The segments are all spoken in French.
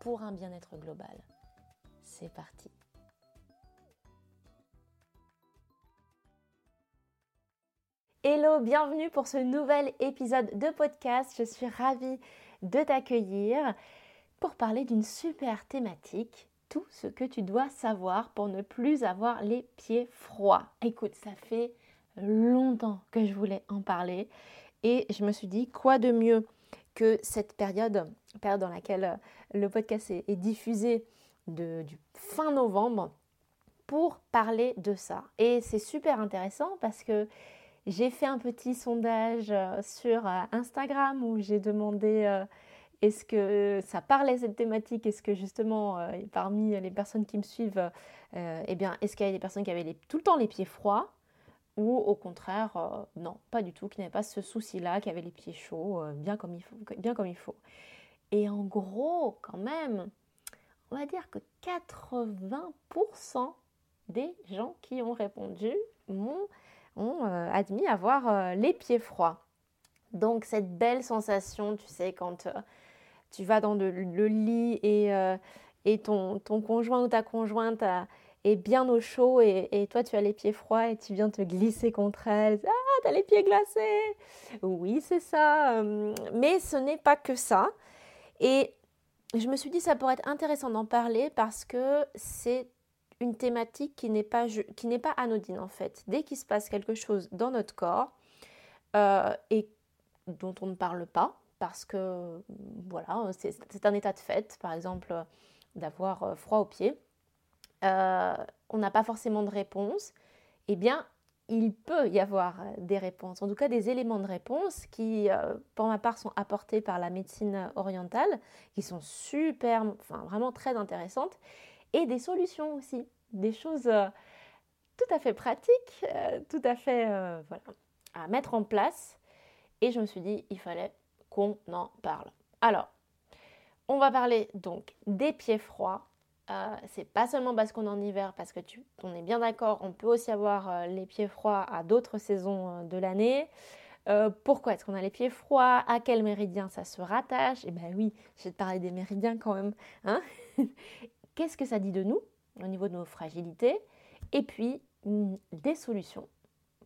pour un bien-être global. C'est parti. Hello, bienvenue pour ce nouvel épisode de podcast. Je suis ravie de t'accueillir pour parler d'une super thématique, tout ce que tu dois savoir pour ne plus avoir les pieds froids. Écoute, ça fait longtemps que je voulais en parler et je me suis dit quoi de mieux que cette période, période dans laquelle le podcast est, diffusé de, du fin novembre pour parler de ça. Et c'est super intéressant parce que j'ai fait un petit sondage euh, sur euh, Instagram où j'ai demandé euh, est-ce que ça parlait cette thématique? Est-ce que justement, parmi les personnes qui me suivent, eh bien, est-ce qu'il y avait des personnes qui avaient tout le temps les pieds froids? Ou au contraire, non, pas du tout, qui n'avaient pas ce souci-là, qui avaient les pieds chauds, bien, comme il faut, bien comme il faut. Et en gros, quand même, on va dire que 80% des gens qui ont répondu ont euh, admis avoir euh, les pieds froids. Donc cette belle sensation, tu sais, quand euh, tu vas dans le, lit et, ton, ton, conjoint ou ta conjointe est bien au chaud et, toi tu as les pieds froids et tu viens te glisser contre elle. Ah, t'as les pieds glacés Oui, c'est ça. Mais ce n'est pas que ça. Et je me suis dit ça pourrait être intéressant d'en parler parce que c'est une thématique qui n'est pas, pas anodine en fait. Dès qu'il se passe quelque chose dans notre corps euh, et dont on ne parle pas, parce que voilà, c'est un état de fait, par exemple d'avoir euh, froid aux pieds, euh, on n'a pas forcément de réponse, eh bien il peut y avoir des réponses, en tout cas des éléments de réponse qui, pour ma part, sont apportés par la médecine orientale, qui sont super, enfin vraiment très intéressantes et des solutions aussi, des choses euh, tout à fait pratiques, euh, tout à fait euh, voilà, à mettre en place. Et je me suis dit, il fallait qu'on en parle. Alors, on va parler donc des pieds froids. C'est pas seulement parce qu'on est en hiver, parce que tu, on est bien d'accord, on peut aussi avoir les pieds froids à d'autres saisons de l'année. pourquoi est-ce qu'on a les pieds froids? À quel méridien ça se rattache? Eh bien oui, je vais parler des méridiens quand même. Hein qu'est-ce que ça dit de nous au niveau de nos fragilités? Et puis mm, des solutions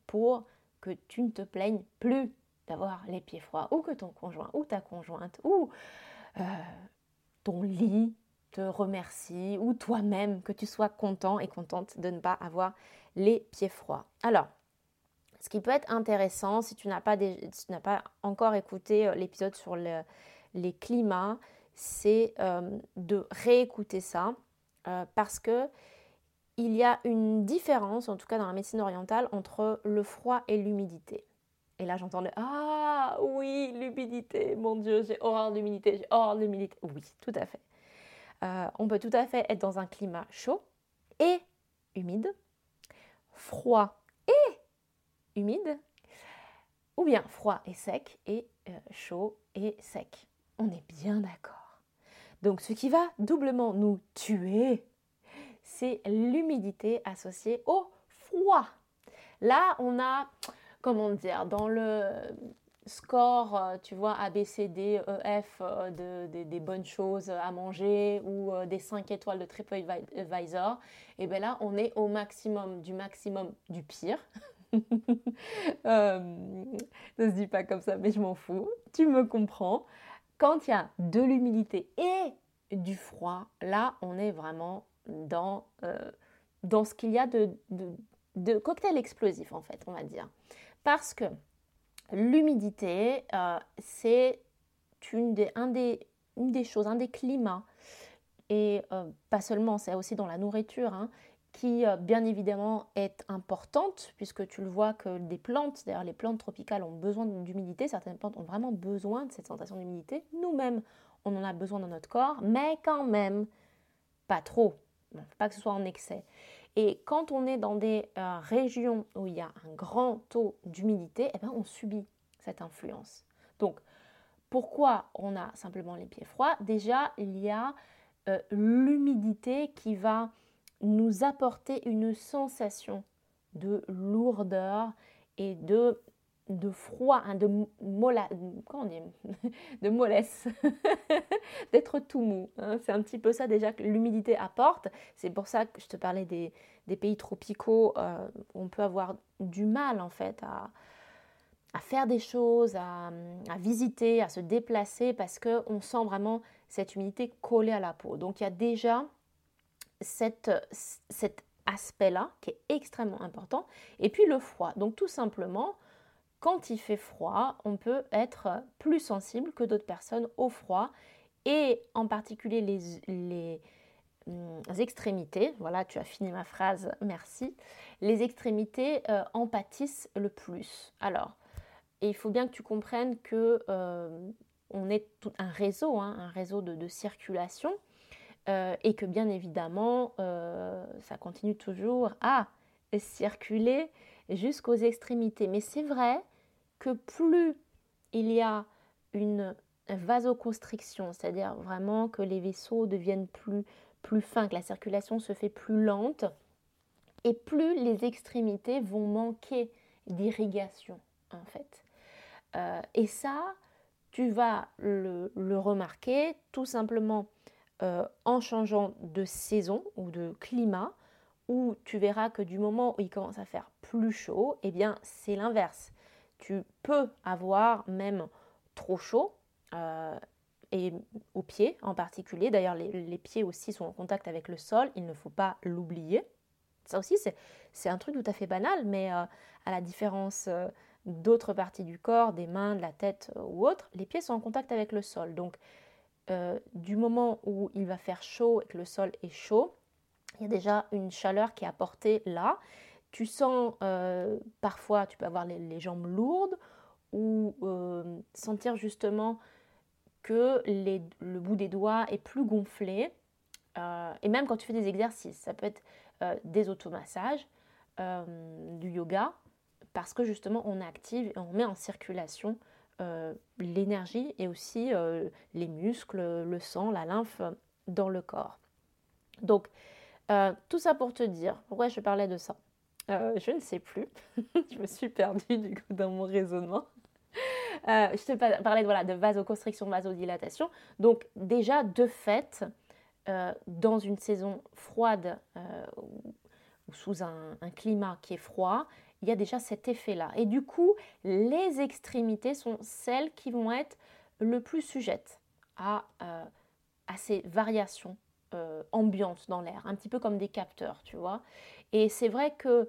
pour que tu ne te plaignes plus d'avoir les pieds froids ou que ton conjoint ou ta conjointe ou euh, ton lit te remercie ou toi-même que tu sois content et contente de ne pas avoir les pieds froids. Alors, ce qui peut être intéressant si tu n'as pas, pas, encore écouté euh, l'épisode sur les climats, c'est euh, de réécouter ça euh, parce que il y a une différence, en tout cas dans la médecine orientale, entre le froid et l'humidité. Et là j'entendais Ah oui, l'humidité, mon Dieu, j'ai horreur de l'humidité, j'ai horreur de l'humidité. Oui, tout à fait. Euh, on peut tout à fait être dans un climat chaud et humide, froid et humide, ou bien froid et sec et chaud et sec. On est bien d'accord. Donc ce qui va doublement nous tuer, c'est l'humidité associée au froid. Là, on a, comment dire, dans le score, euh, tu vois, A, B, E, euh, des bonnes choses à manger ou euh, des 5 étoiles de TripAdvisor, et bien là, on est au maximum du maximum du pire. ne se dit pas comme ça, mais je m'en fous. Tu me comprends quand il y a de l'humidité et du froid, là, on est vraiment dans, euh, dans ce qu'il y a de, de, cocktail explosif, en fait, on va dire. Parce que l'humidité, euh, c'est une des, un des, une des choses, un des climats, et euh, pas seulement, c'est aussi dans la nourriture, hein, qui euh, bien évidemment est importante puisque tu le vois que des plantes, d'ailleurs les plantes tropicales ont besoin d'humidité, certaines plantes ont vraiment besoin de cette sensation d'humidité. Nous-mêmes, on en a besoin dans notre corps, mais quand même pas trop. pas que ce soit en excès. Et quand on est dans des euh, régions où il y a un grand taux d'humidité, eh ben, on subit cette influence. Donc, pourquoi on a simplement les pieds froids? Déjà, il y a euh, l'humidité qui va nous apporter une sensation de lourdeur et de, de froid, hein, de, mola, comment de mollesse, d'être tout mou. Hein. C'est un petit peu ça déjà que l'humidité apporte. C'est pour ça que je te parlais des, pays tropicaux. Euh, on peut avoir du mal en fait à, faire des choses, à, visiter, à se déplacer parce qu'on sent vraiment cette humidité collée à la peau. Donc il y a déjà cet aspect-là qui est extrêmement important. Et puis le froid. Donc tout simplement, quand il fait froid, on peut être plus sensible que d'autres personnes au froid et en particulier les, hum, extrémités. Voilà, tu as fini ma phrase, merci. Les extrémités euh, en pâtissent le plus. Alors, il faut bien que tu comprennes que euh, on est tout un réseau, hein, un réseau de circulation. Euh, et que bien évidemment, ça continue toujours à circuler jusqu'aux extrémités. Mais c'est vrai plus il y a une vasoconstriction, c'est-à-dire vraiment que les vaisseaux deviennent plus, fins, que la circulation se fait plus lente, et plus les extrémités vont manquer d'irrigation en fait. Euh, et ça, tu vas le, le remarquer tout simplement euh, en changeant de saison ou de climat, où tu verras que du moment où il commence à faire plus chaud, eh bien c'est l'inverse. Tu peux avoir même trop chaud, euh, et aux pieds en particulier. D'ailleurs, les, pieds aussi sont en contact avec le sol, il ne faut pas l'oublier. Ça aussi, c'est un truc tout à fait banal, mais euh, à la différence d'autres parties du corps, des mains, de la tête ou autres, les pieds sont en contact avec le sol. Donc, euh, du moment où il va faire chaud et que le sol est chaud, il y a déjà une chaleur qui est apportée là. Tu sens euh, parfois, tu peux avoir les, jambes lourdes ou euh, sentir justement que le bout des doigts est plus gonflé. et même quand tu fais des exercices, ça peut être des automassages, du yoga, parce que justement on active et on met en circulation euh, l'énergie et aussi euh, les muscles, le sang, la lymphe dans le corps. Donc, euh, tout ça pour te dire, pourquoi je parlais de ça? Je ne sais plus, je me suis perdue du coup dans mon raisonnement. je te parlais voilà, de vasoconstriction, vasodilatation. Donc déjà, de fait, dans une saison froide ou, sous un, climat qui est froid, il y a déjà cet effet-là. Et du coup, les extrémités sont celles qui vont être le plus sujettes à, euh, ces variations euh, ambiantes dans l'air, un petit peu comme des capteurs, tu vois. Et c'est vrai que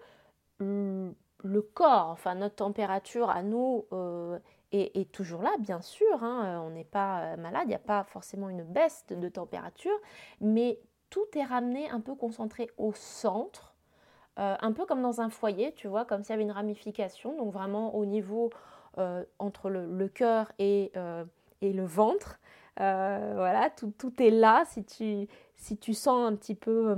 le corps, enfin notre température à nous euh, est, toujours là, bien sûr, hein, on n'est pas malade, il n'y a pas forcément une baisse de température, mais tout est ramené un peu concentré au centre euh, un peu comme dans un foyer, tu vois, comme s'il y avait une ramification, donc vraiment au niveau euh, entre le, cœur et, euh, et, le ventre. voilà, tout, tout, est là. Si tu, si tu sens un petit peu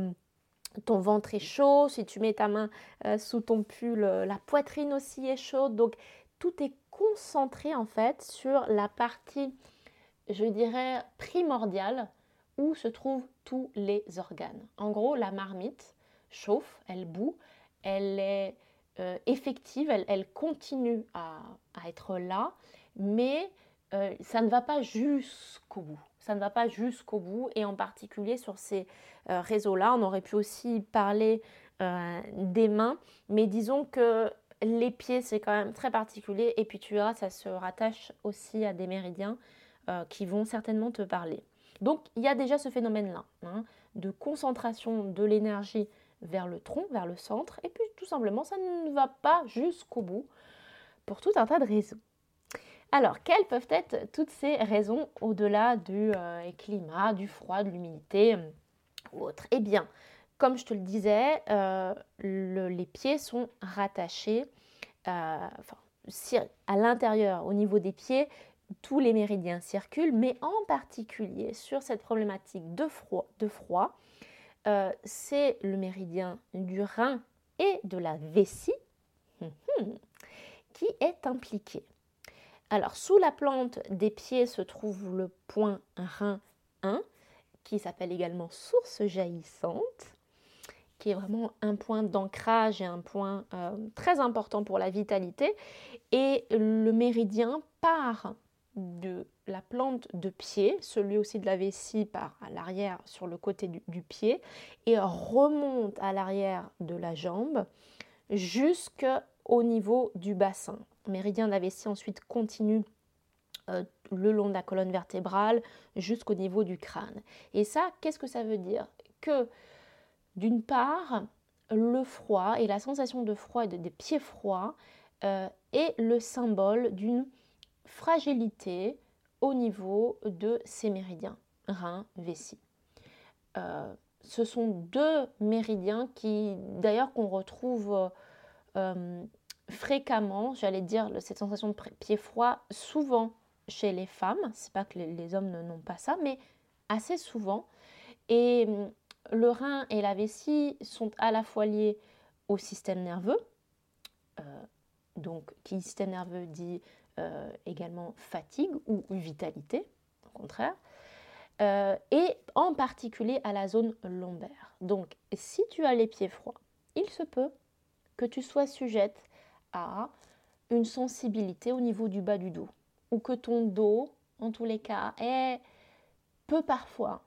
ton ventre est chaud, si tu mets ta main sous ton pull, la poitrine aussi est chaude. Donc tout est concentré en fait sur la partie, je dirais, primordiale où se trouvent tous les organes. En gros, la marmite, chauffe, elle boue, elle est euh, effective, elle, continue à, être là, mais euh, ça ne va pas jusqu'au bout. Ça ne va pas jusqu'au bout, et en particulier sur ces euh, réseaux-là, on aurait pu aussi parler des mains, mais disons que les pieds, c'est quand même très particulier, et puis tu verras, ça se rattache aussi à des méridiens qui vont certainement te parler. Donc il y a déjà ce phénomène-là, hein, de concentration de l'énergie vers le tronc, vers le centre, et puis tout simplement ça ne va pas jusqu'au bout pour tout un tas de raisons. Alors, quelles peuvent être toutes ces raisons au-delà du euh, climat, du froid, de l'humidité euh, ou autre? Eh bien, comme je te le disais, euh, les pieds sont rattachés, à l'intérieur, au niveau des pieds, tous les méridiens circulent, mais en particulier sur cette problématique de froid, de froid c'est le méridien du rein et de la vessie hum, hum, qui est impliqué. Alors, sous la plante des pieds se trouve le point rein 1, qui s'appelle également source jaillissante, qui est vraiment un point d'ancrage et un point euh, très important pour la vitalité. Et le méridien part de la plante de pied, celui aussi de la vessie par à l'arrière sur le côté du, pied, et remonte à l'arrière de la jambe jusqu'au niveau du bassin. Méridien de la ensuite continue euh, le long de la colonne vertébrale jusqu'au niveau du crâne. Et ça, qu'est-ce que ça veut dire? Que d'une part, le froid et la sensation de froid des pieds froids euh, est le symbole d'une fragilité au niveau de ces méridiens, rein, vessie. Euh, ce sont deux méridiens qui, d'ailleurs, qu'on retrouve fréquemment, j'allais dire, cette sensation de pied froid, souvent chez les femmes. C'est pas que les, hommes n'ont pas ça, mais assez souvent. Et hum, le rein et la vessie sont à la fois liés au système nerveux. Euh, donc, qui système nerveux dit euh, également fatigue ou vitalité, au contraire, euh, et en particulier à la zone lombaire. Donc, si tu as les pieds froids, il se peut que tu sois sujette une sensibilité au niveau du bas du dos, ou que ton dos, en tous les cas, est, peut parfois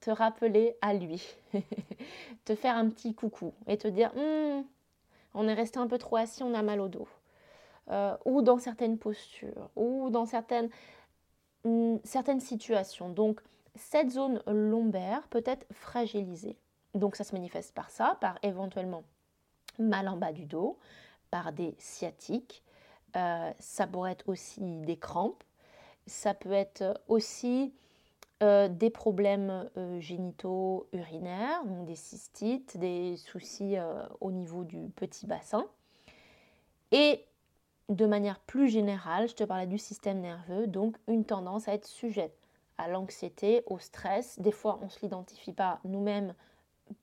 te rappeler à lui, te faire un petit coucou et te dire hum, on est resté un peu trop assis, on a mal au dos. Euh, ou dans certaines postures, ou dans certaines, mm, certaines situations. Donc, cette zone lombaire peut être fragilisée. Donc, ça se manifeste par ça, par éventuellement mal en bas du dos, par des sciatiques. Euh, ça pourrait être aussi des crampes. Ça peut être aussi euh, des problèmes euh, génitaux urinaires, donc des cystites, des soucis euh, au niveau du petit bassin. Et de manière plus générale, je te parlais du système nerveux, donc une tendance à être sujette à l'anxiété, au stress. Des fois, on ne se l'identifie pas nous-mêmes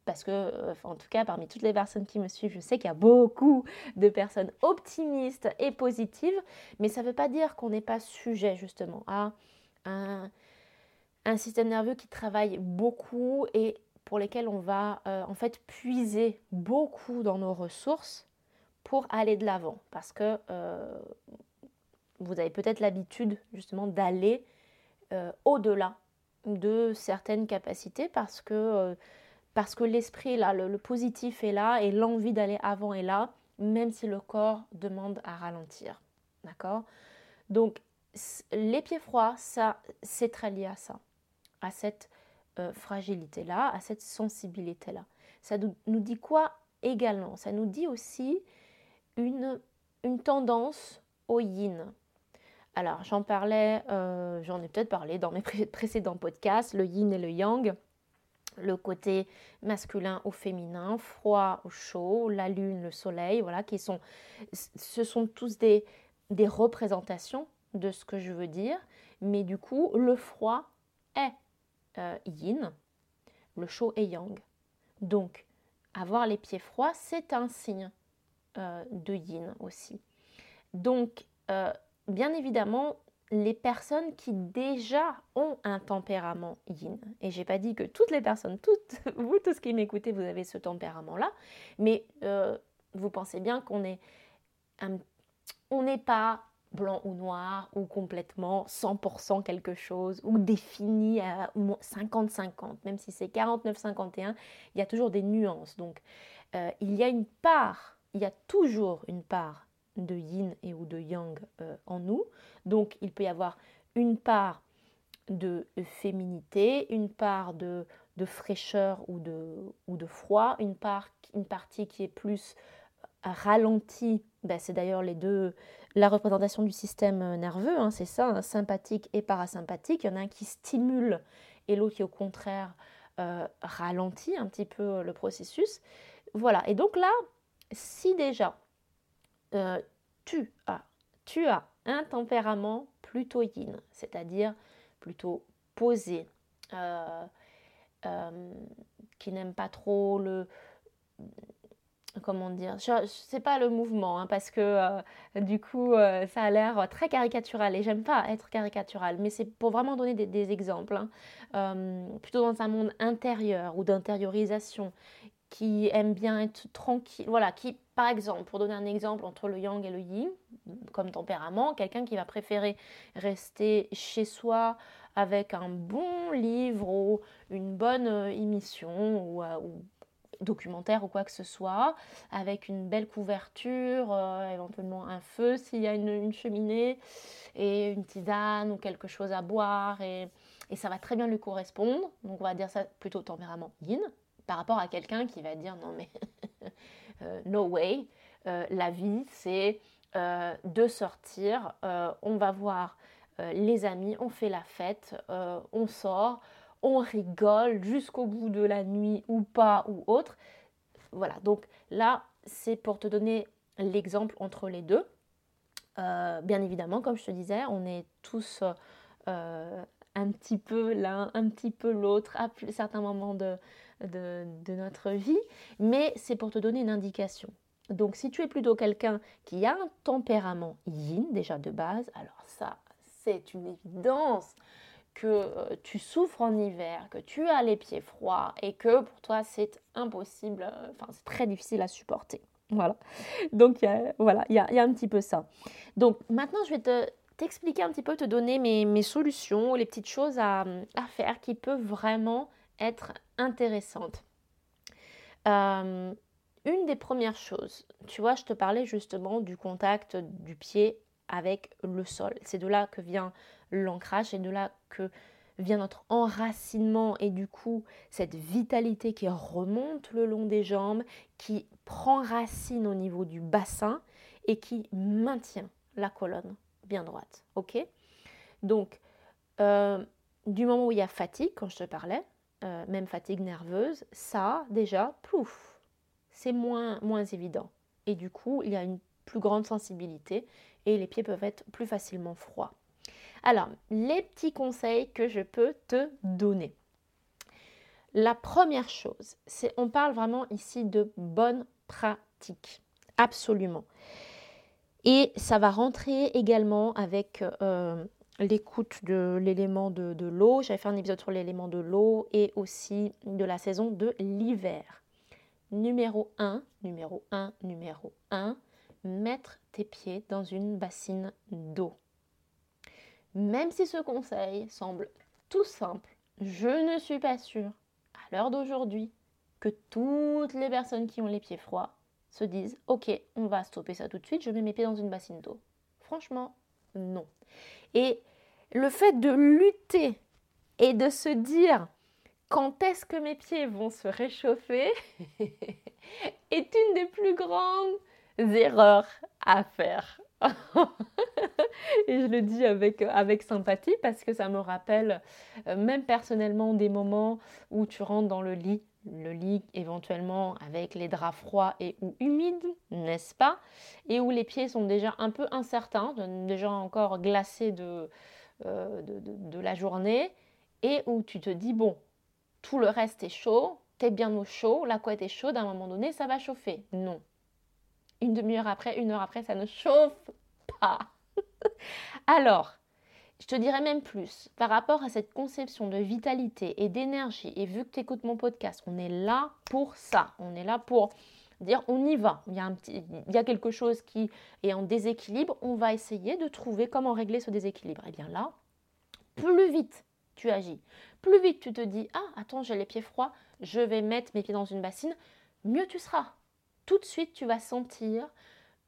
parce que, en tout cas, parmi toutes les personnes qui me suivent, je sais qu'il y a beaucoup de personnes optimistes et positives, mais ça ne veut pas dire qu'on n'est pas sujet justement à un, système nerveux qui travaille beaucoup et pour lesquels on va euh, en fait puiser beaucoup dans nos ressources pour aller de l'avant. Parce que euh, vous avez peut-être l'habitude justement d'aller euh, au-delà de certaines capacités parce que, parce que l'esprit là, le, le, positif est là et l'envie d'aller avant est là, même si le corps demande à ralentir. D'accord? Donc les pieds froids, ça, c'est très lié à ça à cette euh, fragilité-là, à cette sensibilité-là. Ça nous, dit quoi également? Ça nous dit aussi une, une tendance au yin. Alors j'en parlais, euh, j'en ai peut-être parlé dans mes précédents podcasts, le yin et le yang, le côté masculin au féminin, froid au chaud, la lune, le soleil, voilà, qui sont, ce sont tous des, représentations de ce que je veux dire, mais du coup le froid est euh, yin, le chaud et yang. Donc, avoir les pieds froids, c'est un signe euh, de yin aussi. Donc, euh, bien évidemment, les personnes qui déjà ont un tempérament yin, et j'ai pas dit que toutes les personnes, toutes vous, tous qui m'écoutez, vous avez ce tempérament-là, mais vous pensez bien qu'on est, on n'est pas blanc ou noir, ou complètement 100% quelque chose, ou défini à 50-50, même si c'est 49-51, il y a toujours des nuances. Donc euh, il y a une part, il y a toujours une part de yin et ou de yang euh, en nous. Donc il peut y avoir une part de féminité, une part de, de fraîcheur ou de, ou de froid, une, part, une partie qui est plus ralentie. Ben, c'est d'ailleurs les deux, la représentation du système euh, nerveux, hein, c'est ça, hein, sympathique et parasympathique. Il y en a un qui stimule et l'autre qui au contraire euh, ralentit un petit peu euh, le processus. Voilà, et donc là, si déjà tu as tu as un tempérament plutôt yin, c'est-à-dire plutôt posé, euh, euh, qui n'aime pas trop le comment dire, sais pas le mouvement, hein, parce que euh, du coup, ça a l'air très caricatural et j'aime pas être caricatural, mais c'est pour vraiment donner des, exemples, hein. plutôt dans un monde intérieur ou d'intériorisation, qui aime bien être tranquille, voilà, qui, par exemple, pour donner un exemple entre le yang et le yin, comme tempérament, quelqu'un qui va préférer rester chez soi avec un bon livre ou une bonne euh, émission ou, euh, ou documentaire ou quoi que ce soit, avec une belle couverture, euh, éventuellement un feu s'il y a une, cheminée, et une tisane ou quelque chose à boire, et, et, ça va très bien lui correspondre. Donc on va dire ça plutôt tempérament yin, par rapport à quelqu'un qui va dire non mais no way, la vie c'est de sortir, on va voir euh, les amis, on fait la fête, euh, on sort, on rigole jusqu'au bout de la nuit ou pas ou autre. Voilà, donc là, c'est pour te donner l'exemple entre les deux. Euh, bien évidemment, comme je te disais, on est tous un petit peu l'un, un petit peu l'autre à certains moments de, de notre vie, mais c'est pour te donner une indication. Donc si tu es plutôt quelqu'un qui a un tempérament yin déjà de base, alors ça, c'est une évidence que euh, tu souffres en hiver, que tu as les pieds froids et que pour toi c'est impossible, euh, enfin c'est très difficile à supporter. Voilà. Donc voilà, il y a, un petit peu ça. Donc maintenant je vais te t'expliquer un petit peu, te donner mes, solutions, les petites choses à, faire qui peuvent vraiment être intéressantes. Euh, une des premières choses, tu vois, je te parlais justement du contact du pied avec le sol. C'est de là que vient l'ancrage, c'est de là que vient notre enracinement et du coup cette vitalité qui remonte le long des jambes, qui prend racine au niveau du bassin et qui maintient la colonne bien droite. Ok? Donc, euh, du moment où il y a fatigue, quand je te parlais, euh, même fatigue nerveuse, ça déjà, plouf, c'est moins, moins évident. Et du coup, il y a une plus grande sensibilité et les pieds peuvent être plus facilement froids. Alors, les petits conseils que je peux te donner. La première chose, c'est on parle vraiment ici de bonne pratique. Absolument. Et ça va rentrer également avec euh, l'écoute de l'élément de, l'eau. J'avais fait un épisode sur l'élément de l'eau et aussi de la saison de l'hiver. Numéro 1, numéro 1, numéro 1, mettre tes pieds dans une bassine d'eau. Même si ce conseil semble tout simple, je ne suis pas sûre, à l'heure d'aujourd'hui, que toutes les personnes qui ont les pieds froids se disent Ok, on va stopper ça tout de suite, je mets mes pieds dans une bassine d'eau. Franchement, non. Et le fait de lutter et de se dire quand est-ce que mes pieds vont se réchauffer est une des plus grandes erreurs à faire. et je le dis avec, avec sympathie parce que ça me rappelle, euh, même personnellement, des moments où tu rentres dans le lit, le lit éventuellement avec les draps froids et ou humides, n'est-ce pas? Et où les pieds sont déjà un peu incertains, déjà encore glacés de, euh, de, de, la journée, et où tu te dis, bon, tout le reste est chaud, t'es bien au chaud, la couette est chaude, à un moment donné, ça va chauffer. Non, une demi-heure après, une heure après, ça ne chauffe pas. Alors, je te dirais même plus, par rapport à cette conception de vitalité et d'énergie, et vu que tu écoutes mon podcast, on est là pour ça. On est là pour dire on y va. Il y, a il y a quelque chose qui est en déséquilibre, on va essayer de trouver comment régler ce déséquilibre. Et eh bien là, plus vite tu agis, plus vite tu te dis ah attends j'ai les pieds froids, je vais mettre mes pieds dans une bassine, mieux tu seras tout de suite tu vas sentir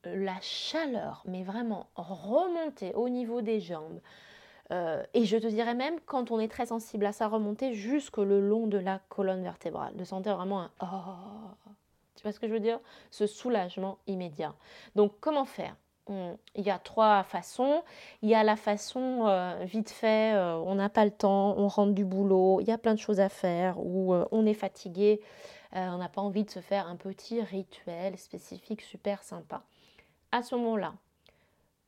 euh, la chaleur, mais vraiment remonter au niveau des jambes. Euh, et je te dirais même, quand on est très sensible à ça, remonter jusque le long de la colonne vertébrale, de sentir vraiment un oh, tu vois ce que je veux dire? Ce soulagement immédiat. Donc comment faire? Il y a trois façons. Il y a la façon euh, vite fait, on n'a pas le temps, on rentre du boulot, il y a plein de choses à faire, ou on est fatigué, euh, on n'a pas envie de se faire un petit rituel spécifique super sympa. À ce moment-là,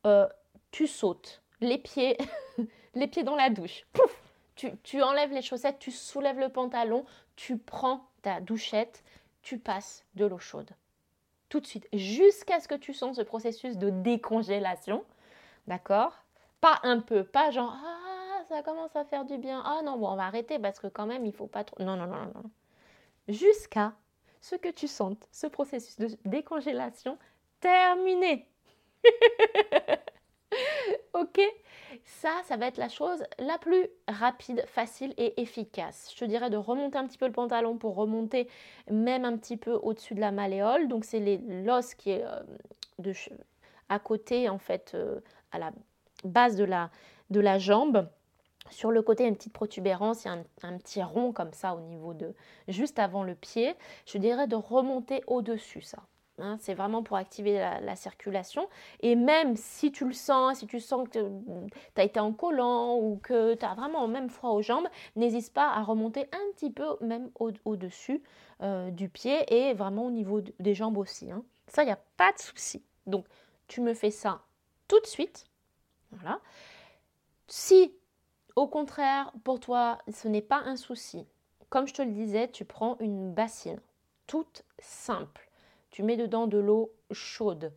euh, tu sautes, les pieds, les pieds dans la douche. Pouf tu, tu enlèves les chaussettes, tu soulèves le pantalon, tu prends ta douchette, tu passes de l'eau chaude. Tout de suite, jusqu'à ce que tu sens ce processus de décongélation. D'accord? Pas un peu, pas genre ah ça commence à faire du bien. Ah non, bon, on va arrêter parce que quand même, il faut pas trop. Non, non, non, non. non. Jusqu'à ce que tu sentes ce processus de décongélation terminé. ok Ça, ça va être la chose la plus rapide, facile et efficace. Je te dirais de remonter un petit peu le pantalon pour remonter même un petit peu au-dessus de la malléole. Donc c'est l'os qui est euh, à côté, en fait, euh, à la base de la, de la jambe. Sur le côté, il y a une petite protubérance, il y a un, petit rond comme ça au niveau de juste avant le pied. Je dirais de remonter au-dessus ça. Hein. c'est vraiment pour activer la, circulation. Et même si tu le sens, si tu sens que tu as été en collant ou que tu as vraiment même froid aux jambes, n'hésite pas à remonter un petit peu même au-dessus euh, du pied et vraiment au niveau des jambes aussi. Hein. Ça, il n'y a pas de souci. Donc, tu me fais ça tout de suite. Voilà. Si au contraire, pour toi, ce n'est pas un souci. Comme je te le disais, tu prends une bassine, toute simple. Tu mets dedans de l'eau chaude.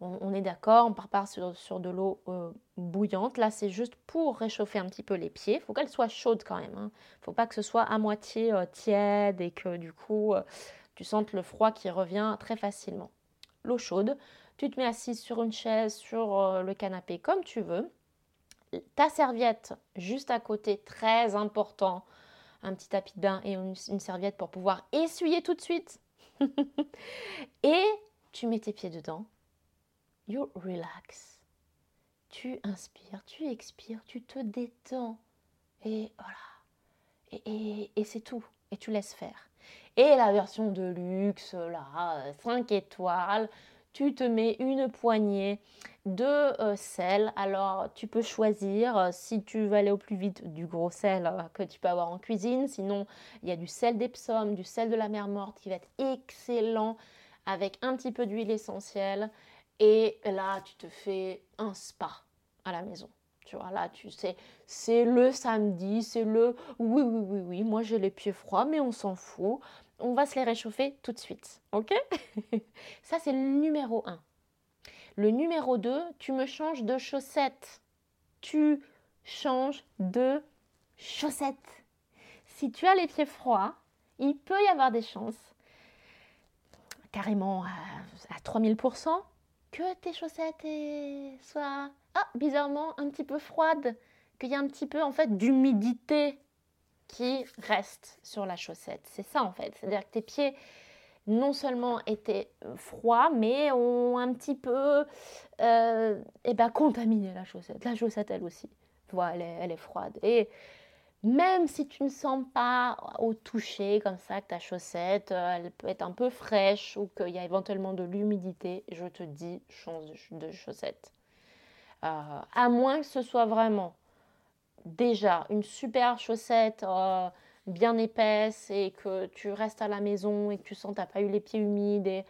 On, est d'accord, on part pas sur, de l'eau euh, bouillante. Là, c'est juste pour réchauffer un petit peu les pieds. Il faut qu'elle soit chaude quand même. Il hein. ne faut pas que ce soit à moitié euh, tiède et que du coup, euh, tu sentes le froid qui revient très facilement. L'eau chaude, tu te mets assise sur une chaise, sur le canapé comme tu veux ta serviette juste à côté, très important, un petit tapis de bain et une, serviette pour pouvoir essuyer tout de suite. et tu mets tes pieds dedans. You relax. Tu inspires, tu expires, tu te détends. Et voilà. Et, c'est tout. Et tu laisses faire. Et la version de luxe, là, 5 étoiles, tu te mets une poignée de euh, sel. Alors, tu peux choisir, euh, si tu veux aller au plus vite, du gros sel euh, que tu peux avoir en cuisine. Sinon, il y a du sel d'Epsom, du sel de la mer morte qui va être excellent avec un petit peu d'huile essentielle. Et là, tu te fais un spa à la maison. Tu vois, là, tu sais, c'est le samedi, c'est le oui, oui, oui, oui, moi j'ai les pieds froids, mais on s'en fout on va se les réchauffer tout de suite. Ok Ça, c'est le numéro 1. Le numéro 2, tu me changes de chaussettes. Tu changes de chaussettes. Si tu as les pieds froids, il peut y avoir des chances, carrément à, 3000%, que tes chaussettes soient ah, bizarrement un petit peu froides, qu'il y a un petit peu en fait d'humidité qui reste sur la chaussette. C'est ça en fait. C'est-à-dire que tes pieds non seulement étaient euh, froids, mais ont un petit peu euh, eh ben, contaminé la chaussette. La chaussette, elle aussi, voilà, elle est, froide. Et même si tu ne sens pas au toucher comme ça que ta chaussette, euh, elle peut être un peu fraîche ou qu'il y a éventuellement de l'humidité, je te dis, change de chaussette. à moins que ce soit vraiment déjà une super chaussette euh, bien épaisse et que tu restes à la maison et que tu sens que tu n'as pas eu les pieds humides et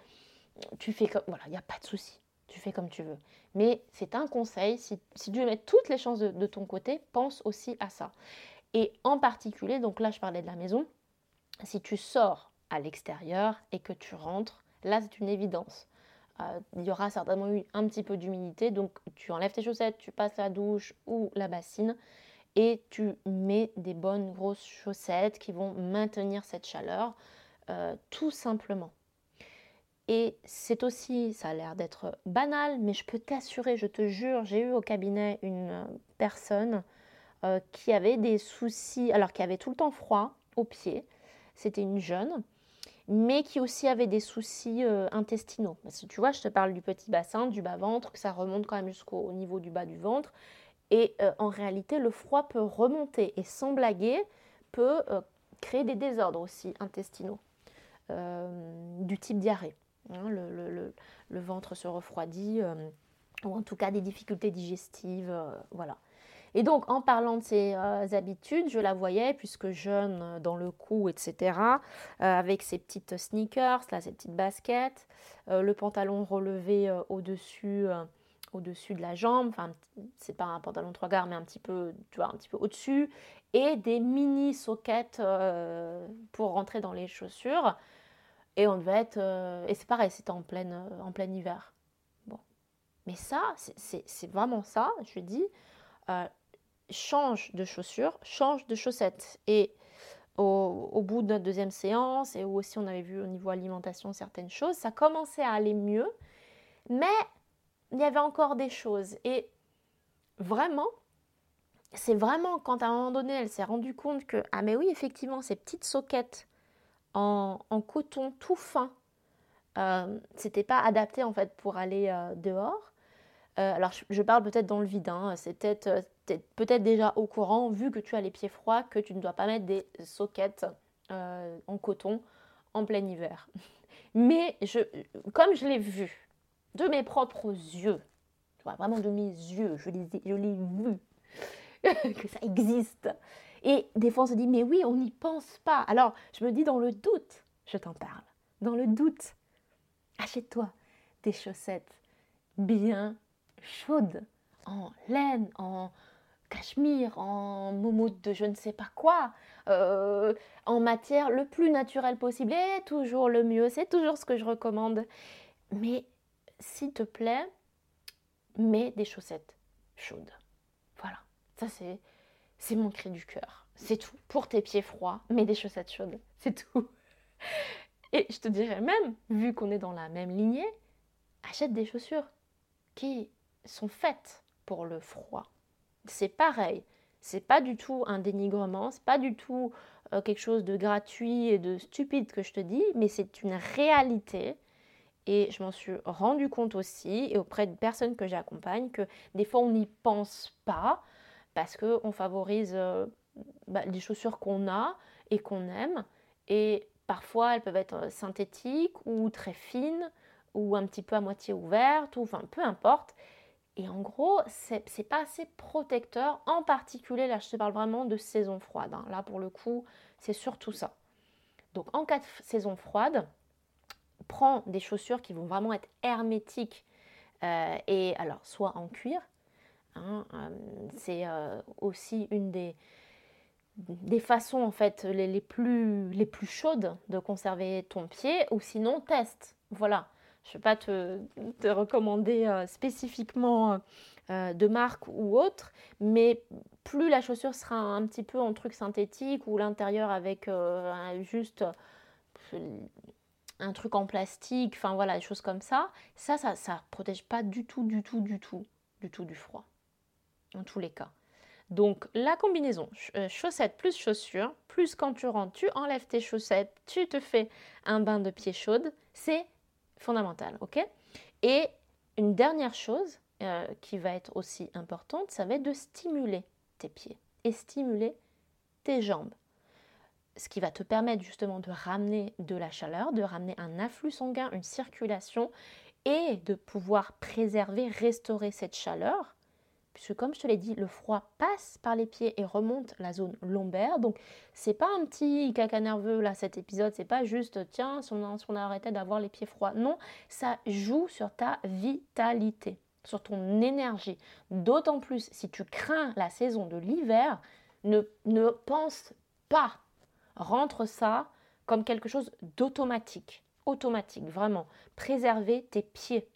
tu fais comme... Voilà, il n'y a pas de souci. Tu fais comme tu veux. Mais c'est un conseil, si, tu veux mettre toutes les chances de, ton côté, pense aussi à ça. Et en particulier, donc là je parlais de la maison, si tu sors à l'extérieur et que tu rentres, là c'est une évidence. Euh, il y aura certainement eu un petit peu d'humidité, donc tu enlèves tes chaussettes, tu passes la douche ou la bassine et tu mets des bonnes grosses chaussettes qui vont maintenir cette chaleur euh, tout simplement. Et c'est aussi, ça a l'air d'être banal, mais je peux t'assurer, je te jure, j'ai eu au cabinet une euh, personne euh, qui avait des soucis, alors qui avait tout le temps froid aux pieds, c'était une jeune, mais qui aussi avait des soucis intestinaux. Parce que tu vois, je te parle du petit bassin, du bas-ventre, que ça remonte quand même jusqu'au niveau du bas du ventre, et euh, en réalité, le froid peut remonter et sans blaguer, peut euh, créer des désordres aussi intestinaux, euh, du type diarrhée. Hein. le, ventre se refroidit, ou en tout cas des difficultés digestives. voilà. Et donc, en parlant de ces habitudes, je la voyais, puisque jeune dans le cou, etc., avec ses petites sneakers, ses petites baskets, le pantalon relevé au-dessus au-dessus de la jambe, enfin c'est pas un pantalon trois quarts mais un petit peu, tu vois, un petit peu au-dessus, et des mini sockets euh, pour rentrer dans les chaussures. Et on devait être, euh, et c'est pareil, c'était en, pleine, en plein hiver. Bon, mais ça, c'est vraiment ça, je dis, change de chaussures, change de chaussettes. Et au, au, bout de notre deuxième séance, et aussi on avait vu au niveau alimentation certaines choses, ça commençait à aller mieux, mais il y avait encore des choses. Et vraiment, c'est vraiment quand à un moment donné, elle s'est rendue compte que, ah mais oui, effectivement, ces petites soquettes en, coton tout fin, euh, c'était pas adapté en fait pour aller euh, dehors. Euh, alors je, parle peut-être dans le vide, hein, c'est peut-être déjà au courant, vu que tu as les pieds froids, que tu ne dois pas mettre des soquettes en coton en plein hiver. Mais comme je l'ai vu, de mes propres yeux, vraiment de mes yeux, je l'ai je vu, que ça existe. Et des fois on se dit, mais oui, on n'y pense pas. Alors je me dis, dans le doute, je t'en parle. Dans le doute, achète-toi des chaussettes bien chaudes, en laine, en cachemire, en momo de je ne sais pas quoi, euh, en matière le plus naturelle possible, et toujours le mieux, c'est toujours ce que je recommande. Mais s'il te plaît, mets des chaussettes chaudes. Voilà, ça c'est, c'est mon cri du cœur. C'est tout. Pour tes pieds froids, mets des chaussettes chaudes. C'est tout. Et je te dirais même, vu qu'on est dans la même lignée, achète des chaussures qui sont faites pour le froid. C'est pareil. C'est pas du tout un dénigrement, c'est pas du tout euh, quelque chose de gratuit et de stupide que je te dis, mais c'est une réalité et je m'en suis rendu compte aussi, et auprès de personnes que j'accompagne, que des fois on n'y pense pas parce qu'on favorise euh, bah, les chaussures qu'on a et qu'on aime. Et parfois elles peuvent être euh, synthétiques ou très fines ou un petit peu à moitié ouvertes, ou enfin peu importe. Et en gros, c'est pas assez protecteur, en particulier, là je te parle vraiment de saison froide. Hein. Là pour le coup, c'est surtout ça. Donc en cas de saison froide, prends des chaussures qui vont vraiment être hermétiques euh, et alors soit en cuir, hein, euh, c'est euh, aussi une des, des façons en fait les, plus, les plus chaudes de conserver ton pied ou sinon teste. Voilà, je ne vais pas te, te recommander spécifiquement de marque ou autre, mais plus la chaussure sera un petit peu en truc synthétique ou l'intérieur avec juste un truc en plastique, enfin voilà, des choses comme ça, ça, ça, ça protège pas du tout, du tout, du tout, du tout du froid. En tous les cas. Donc la combinaison euh, chaussettes plus chaussures, plus quand tu rentres, tu enlèves tes chaussettes, tu te fais un bain de pieds chaudes, c'est fondamental, ok? Et une dernière chose euh, qui va être aussi importante, ça va être de stimuler tes pieds et stimuler tes jambes ce qui va te permettre justement de ramener de la chaleur, de ramener un afflux sanguin, une circulation et de pouvoir préserver, restaurer cette chaleur. Puisque comme je te l'ai dit, le froid passe par les pieds et remonte la zone lombaire. Donc c'est pas un petit caca nerveux là cet épisode, c'est pas juste tiens, si on, a arrêté d'avoir les pieds froids. Non, ça joue sur ta vitalité, sur ton énergie. D'autant plus si tu crains la saison de l'hiver, ne, ne pense pas rentre ça comme quelque chose d'automatique. Automatique, vraiment. Préserver tes pieds.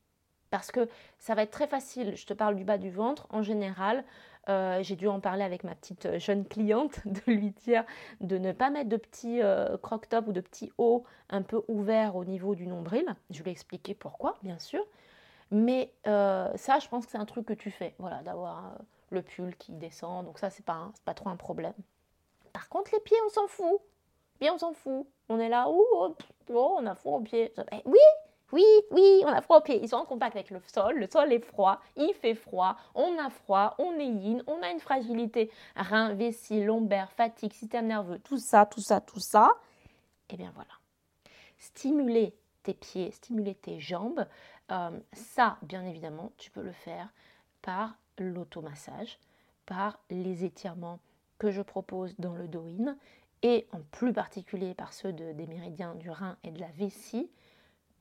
Parce que ça va être très facile. Je te parle du bas du ventre. En général, euh, j'ai dû en parler avec ma petite euh, jeune cliente, de lui dire de ne pas mettre de petits euh, croc-top ou de petits hauts un peu ouverts au niveau du nombril. Je lui ai expliqué pourquoi, bien sûr. Mais ça, je pense que c'est un truc que tu fais. Voilà, d'avoir le pull qui descend. Donc ça, c'est pas, pas trop un problème. Par contre, les pieds, on s'en fout. Bien, on s'en fout. On est là, oh, oh, on a froid aux pieds. Oui, oui, oui, on a froid aux pieds. Ils sont en contact avec le sol. Le sol est froid. Il fait froid. On a froid. On est yin. On a une fragilité. Rein, vessie, lombaire, fatigue, système nerveux. Tout ça, tout ça, tout ça. Et eh bien voilà. Stimuler tes pieds, stimuler tes jambes. Euh, ça, bien évidemment, tu peux le faire par l'automassage, par les étirements que je propose dans le Doin et en plus particulier par ceux des méridiens du rein et de la vessie,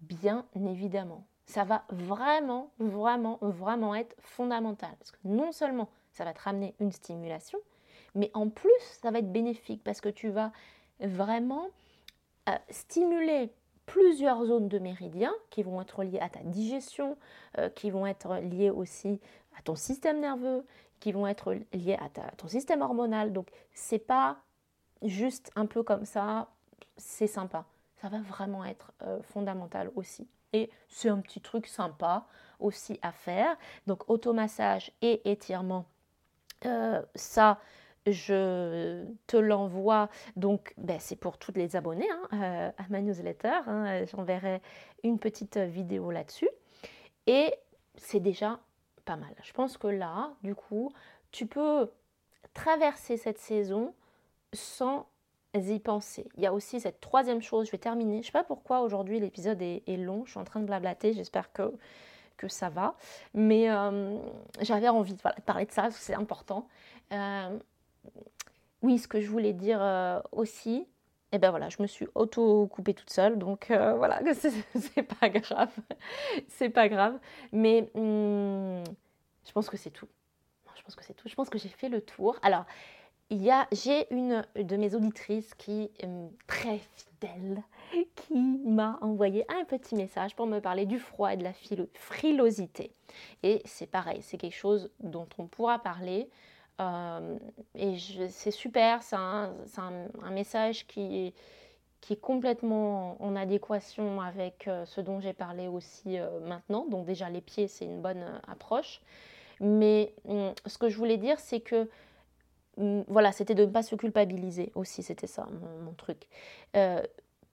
bien évidemment. ça va vraiment, vraiment, vraiment être fondamental. Parce que non seulement ça va te ramener une stimulation, mais en plus, ça va être bénéfique parce que tu vas vraiment euh, stimuler plusieurs zones de méridien qui vont être liées à ta digestion, euh, qui vont être liées aussi à ton système nerveux, qui vont être liées à, ton système hormonal. Donc, c'est pas juste un peu comme ça, c'est sympa. Ça va vraiment être euh, fondamental aussi. Et c'est un petit truc sympa aussi à faire. Donc, automassage et étirement, euh, ça, je te l'envoie. Donc, ben, c'est pour tous les abonnés hein, euh, à ma newsletter. Hein. J'enverrai une petite vidéo là-dessus. Et c'est déjà pas mal. Je pense que là, du coup, tu peux traverser cette saison sans y penser. Il y a aussi cette troisième chose, je vais terminer. Je ne sais pas pourquoi aujourd'hui l'épisode est, long, je suis en train de blablater, j'espère que, que ça va. Mais euh, j'avais envie de, parler de ça, c'est important. Euh, oui, ce que je voulais dire euh, aussi, et eh ben voilà, je me suis auto-coupée toute seule, donc voilà, c'est pas grave. c'est pas grave. Mais hmm, je pense que c'est tout. Je pense que c'est tout. Je pense que j'ai fait le tour. Alors, j'ai une de mes auditrices qui est très fidèle, qui m'a envoyé un petit message pour me parler du froid et de la frilosité. Et c'est pareil, c'est quelque chose dont on pourra parler. Euh, et c'est super, c'est un, message qui, qui est complètement en adéquation avec euh, ce dont j'ai parlé aussi euh, maintenant. Donc déjà les pieds, c'est une bonne approche. Mais hum, ce que je voulais dire, c'est que voilà, c'était de ne pas se culpabiliser aussi, c'était ça mon, truc. Euh,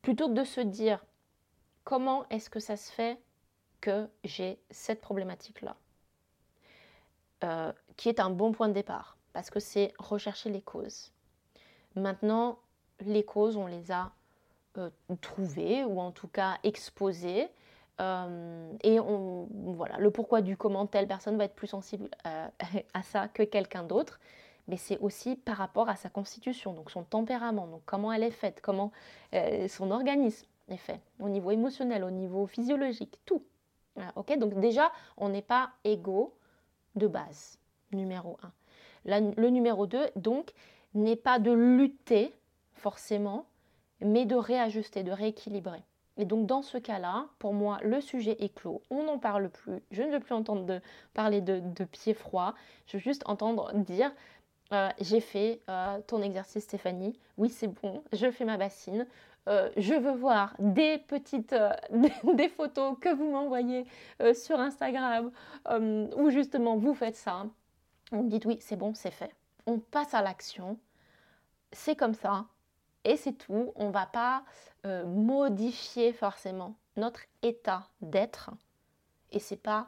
plutôt que de se dire comment est-ce que ça se fait que j'ai cette problématique-là, euh, qui est un bon point de départ, parce que c'est rechercher les causes. Maintenant, les causes, on les a euh, trouvées, ou en tout cas exposées. et voilà, le pourquoi du comment telle personne va être plus sensible à ça que quelqu'un d'autre mais c'est aussi par rapport à sa constitution, donc son tempérament, donc comment elle est faite, comment euh, son organisme est fait, au niveau émotionnel, au niveau physiologique, tout. ok, donc déjà, on n'est pas égaux de base, numéro un. le numéro 2, donc, n'est pas de lutter forcément, mais de réajuster, de rééquilibrer. Et donc dans ce cas-là, pour moi, le sujet est clos. On n'en parle plus. Je ne veux plus entendre parler de, de pieds froids. Je veux juste entendre dire euh, j'ai fait euh, ton exercice Stéphanie, oui c'est bon, je fais ma bassine, euh, je veux voir des petites des, photos que vous m'envoyez sur Instagram où justement vous faites ça. On me dit oui c'est bon, c'est fait. On passe à l'action, c'est comme ça et c'est tout. On ne va pas modifier forcément notre état d'être et c'est pas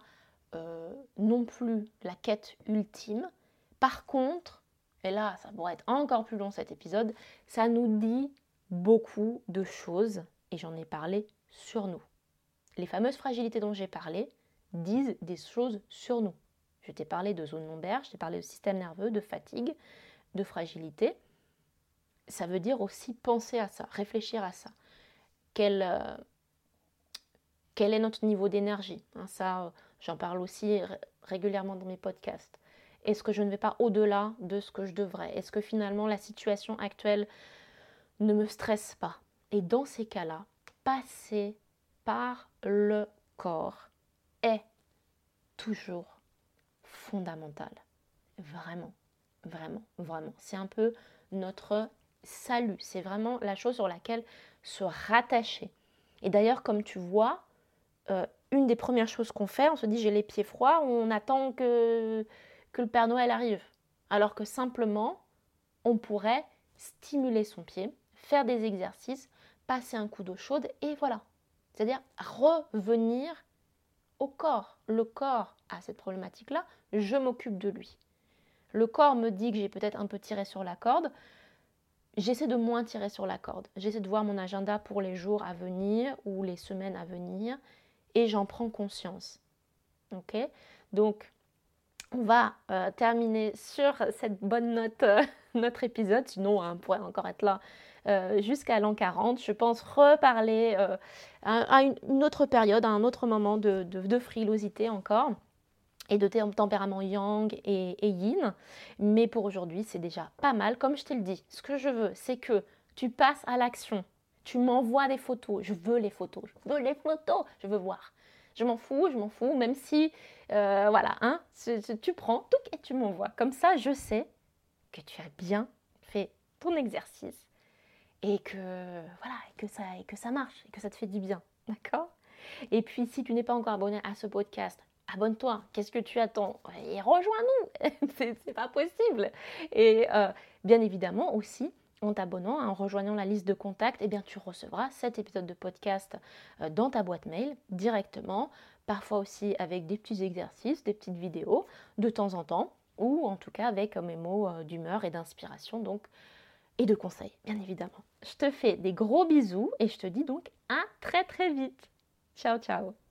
non plus la quête ultime. Par contre, et là ça pourrait être encore plus long cet épisode, ça nous dit beaucoup de choses, et j'en ai parlé sur nous. Les fameuses fragilités dont j'ai parlé disent des choses sur nous. Je t'ai parlé de zone lombaire, je t'ai parlé de système nerveux, de fatigue, de fragilité. Ça veut dire aussi penser à ça, réfléchir à ça. Quel, euh, est notre niveau d'énergie hein, Ça, j'en parle aussi régulièrement dans mes podcasts. Est-ce que je ne vais pas au-delà de ce que je devrais? Est-ce que finalement la situation actuelle ne me stresse pas? Et dans ces cas-là, passer par le corps est toujours fondamental. Vraiment, vraiment, vraiment. C'est un peu notre salut. C'est vraiment la chose sur laquelle se rattacher. Et d'ailleurs, comme tu vois, euh, une des premières choses qu'on fait, on se dit j'ai les pieds froids, on attend que le Père Noël arrive. Alors que simplement, on pourrait stimuler son pied, faire des exercices, passer un coup d'eau chaude et voilà. C'est-à-dire revenir au corps. Le corps a cette problématique-là, je m'occupe de lui. Le corps me dit que j'ai peut-être un peu tiré sur la corde. J'essaie de moins tirer sur la corde. J'essaie de voir mon agenda pour les jours à venir ou les semaines à venir et j'en prends conscience. Ok? Donc, on va euh, terminer sur cette bonne note euh, notre épisode. Sinon, on pourrait encore être là euh, jusqu'à l'an 40. Je pense reparler à, une autre période, à un autre moment de, de, frilosité encore et de tempérament yang et, et yin. Mais pour aujourd'hui, c'est déjà pas mal. Comme je te le dis, ce que je veux, c'est que tu passes à l'action. Tu m'envoies des photos. Je veux les photos. Je veux les photos. Je veux voir. Je m'en fous, je m'en fous, même si, euh, voilà, hein, tu prends tout et tu m'envoies. Comme ça, je sais que tu as bien fait ton exercice et que, voilà, que, ça, et que ça marche, et que ça te fait du bien. D'accord? Et puis, si tu n'es pas encore abonné à ce podcast, abonne-toi. Qu'est-ce que tu attends? Et rejoins-nous. c'est pas possible. Et euh, bien évidemment aussi, en t'abonnant, en rejoignant la liste de contacts, eh bien, tu recevras cet épisode de podcast euh, dans ta boîte mail directement, parfois aussi avec des petits exercices, des petites vidéos de temps en temps, ou en tout cas avec mes mots euh, d'humeur et d'inspiration donc et de conseils, bien évidemment. Je te fais des gros bisous et je te dis donc à très très vite. Ciao ciao